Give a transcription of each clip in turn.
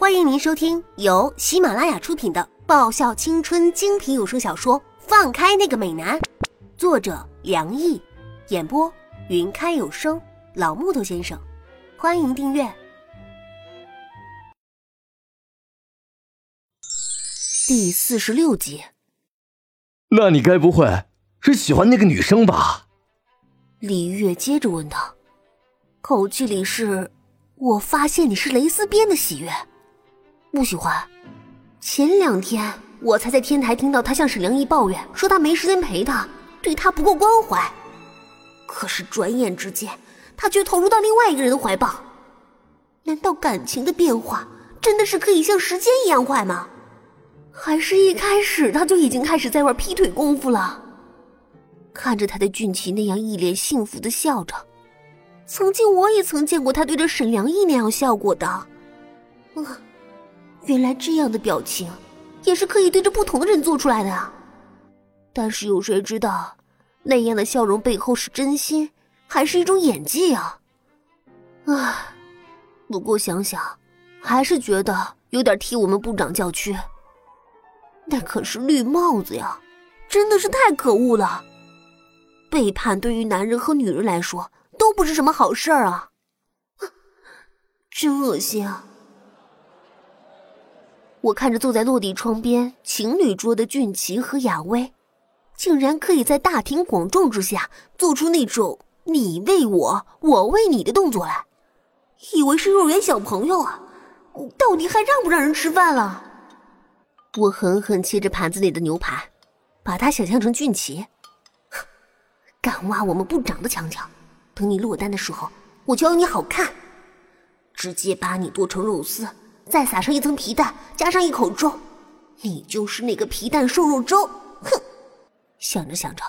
欢迎您收听由喜马拉雅出品的爆笑青春精品有声小说《放开那个美男》，作者梁毅，演播云开有声老木头先生。欢迎订阅第四十六集。那你该不会是喜欢那个女生吧？李月接着问道，口气里是“我发现你是蕾丝边”的喜悦。不喜欢。前两天我才在天台听到他向沈良毅抱怨，说他没时间陪他，对他不够关怀。可是转眼之间，他却投入到另外一个人的怀抱。难道感情的变化真的是可以像时间一样快吗？还是一开始他就已经开始在玩劈腿功夫了？看着他的俊奇那样一脸幸福的笑着，曾经我也曾见过他对着沈良毅那样笑过的。啊。原来这样的表情，也是可以对着不同的人做出来的啊！但是有谁知道，那样的笑容背后是真心，还是一种演技啊？唉，不过想想，还是觉得有点替我们部长叫屈。那可是绿帽子呀，真的是太可恶了！背叛对于男人和女人来说都不是什么好事儿啊！真恶心啊！我看着坐在落地窗边情侣桌的俊奇和雅薇，竟然可以在大庭广众之下做出那种“你为我，我为你的”动作来，以为是幼儿园小朋友啊！到底还让不让人吃饭了？我狠狠切着盘子里的牛排，把它想象成俊奇，敢挖我们部长的墙角，等你落单的时候，我就要你好看，直接把你剁成肉丝。再撒上一层皮蛋，加上一口粥，你就是那个皮蛋瘦肉粥。哼！想着想着，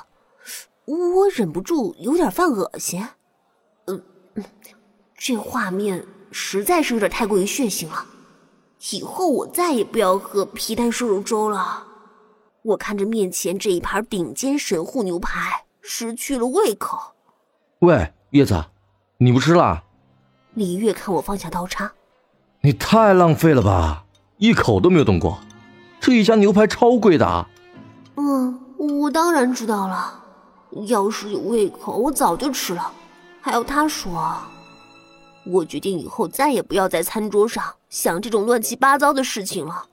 我忍不住有点犯恶心。嗯嗯，这画面实在是有点太过于血腥了。以后我再也不要喝皮蛋瘦肉粥了。我看着面前这一盘顶尖神户牛排，失去了胃口。喂，叶子，你不吃了？李月看我放下刀叉。你太浪费了吧，一口都没有动过。这一家牛排超贵的。嗯，我当然知道了。要是有胃口，我早就吃了。还要他说，我决定以后再也不要在餐桌上想这种乱七八糟的事情了。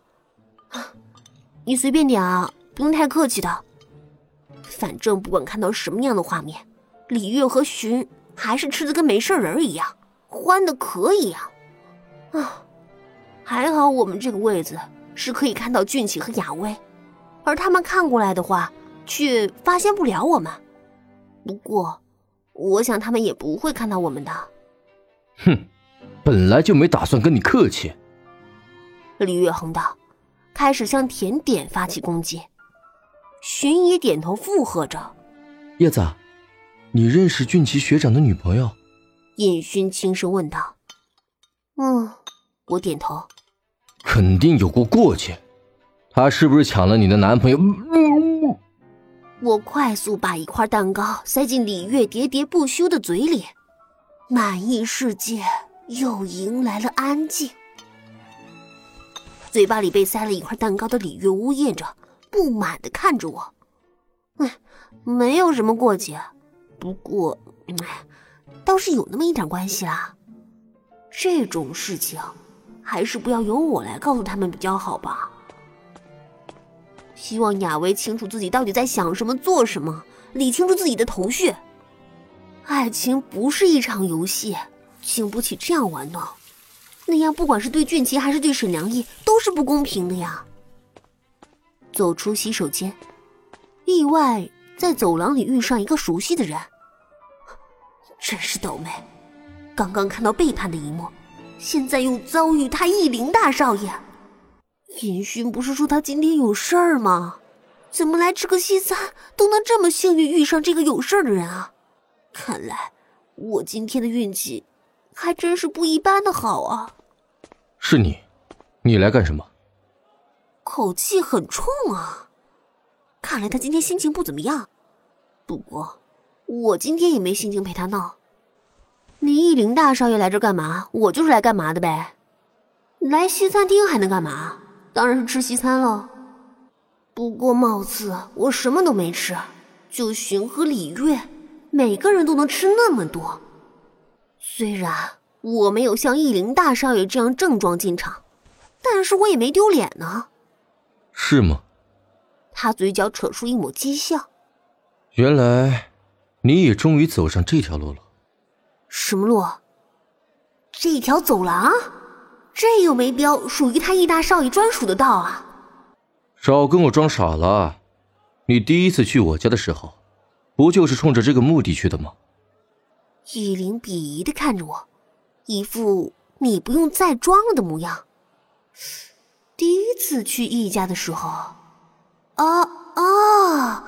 你随便点啊，不用太客气的。反正不管看到什么样的画面，李月和寻还是吃的跟没事人一样，欢的可以啊。啊，还好我们这个位子是可以看到俊奇和雅薇，而他们看过来的话，却发现不了我们。不过，我想他们也不会看到我们的。哼，本来就没打算跟你客气。李月恒道，开始向甜点发起攻击。寻也点头附和着。叶子，你认识俊奇学长的女朋友？尹勋轻声问道。嗯，我点头。肯定有过过节，他是不是抢了你的男朋友？我快速把一块蛋糕塞进李月喋喋不休的嘴里，满意世界又迎来了安静。嘴巴里被塞了一块蛋糕的李月呜咽着，不满的看着我。嗯，没有什么过节，不过，哎，倒是有那么一点关系啦。这种事情，还是不要由我来告诉他们比较好吧。希望雅薇清楚自己到底在想什么、做什么，理清楚自己的头绪。爱情不是一场游戏，经不起这样玩闹。那样，不管是对俊奇还是对沈良毅，都是不公平的呀。走出洗手间，意外在走廊里遇上一个熟悉的人，真是倒霉。刚刚看到背叛的一幕，现在又遭遇他易灵大少爷。尹勋不是说他今天有事儿吗？怎么来吃个西餐都能这么幸运遇上这个有事儿的人啊？看来我今天的运气还真是不一般的好啊！是你，你来干什么？口气很冲啊！看来他今天心情不怎么样。不过我今天也没心情陪他闹。你易灵大少爷来这干嘛？我就是来干嘛的呗。来西餐厅还能干嘛？当然是吃西餐喽。不过貌似我什么都没吃，就寻和礼月，每个人都能吃那么多。虽然我没有像义林大少爷这样正装进场，但是我也没丢脸呢。是吗？他嘴角扯出一抹讥笑。原来，你也终于走上这条路了。什么路？这条走廊？这又没标，属于他易大少爷专属的道啊！少跟我装傻了！你第一次去我家的时候，不就是冲着这个目的去的吗？易林鄙夷的看着我，一副你不用再装了的模样。第一次去易家的时候，啊啊，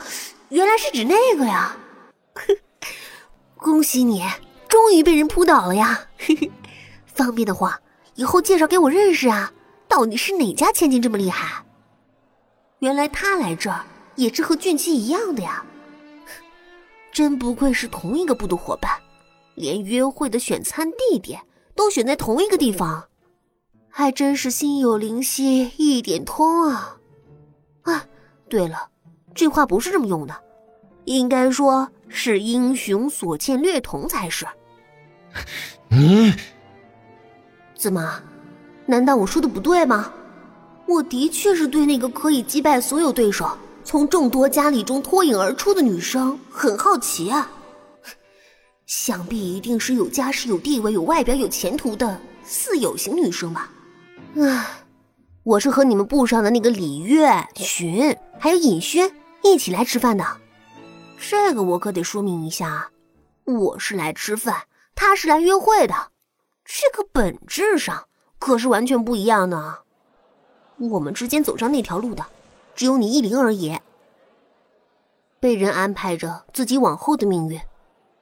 原来是指那个呀！恭喜你，终于被人扑倒了呀！嘿 嘿方便的话。以后介绍给我认识啊！到底是哪家千金这么厉害？原来他来这儿也是和俊熙一样的呀！真不愧是同一个部的伙伴，连约会的选餐地点都选在同一个地方，还真是心有灵犀一点通啊！啊，对了，这话不是这么用的，应该说是英雄所见略同才是。你。怎么？难道我说的不对吗？我的确是对那个可以击败所有对手，从众多佳丽中脱颖而出的女生很好奇啊！想必一定是有家世、有地位、有外表、有前途的四有型女生吧？唉，我是和你们部上的那个李月、寻还有尹轩一起来吃饭的。这个我可得说明一下，我是来吃饭，他是来约会的。这个本质上可是完全不一样的。我们之间走上那条路的，只有你一灵而已。被人安排着自己往后的命运，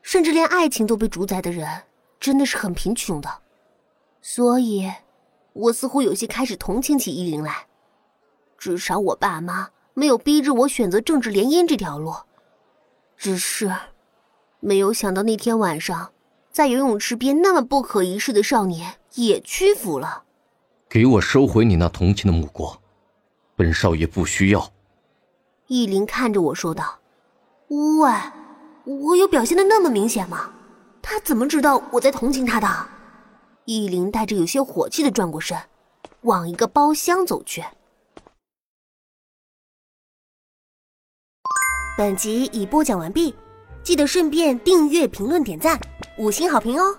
甚至连爱情都被主宰的人，真的是很贫穷的。所以，我似乎有些开始同情起依灵来。至少我爸妈没有逼着我选择政治联姻这条路。只是，没有想到那天晚上。在游泳池边，那么不可一世的少年也屈服了。给我收回你那同情的目光，本少爷不需要。易林看着我说道：“喂，我有表现的那么明显吗？他怎么知道我在同情他的？”易林带着有些火气的转过身，往一个包厢走去。本集已播讲完毕，记得顺便订阅、评论、点赞。五星好评哦！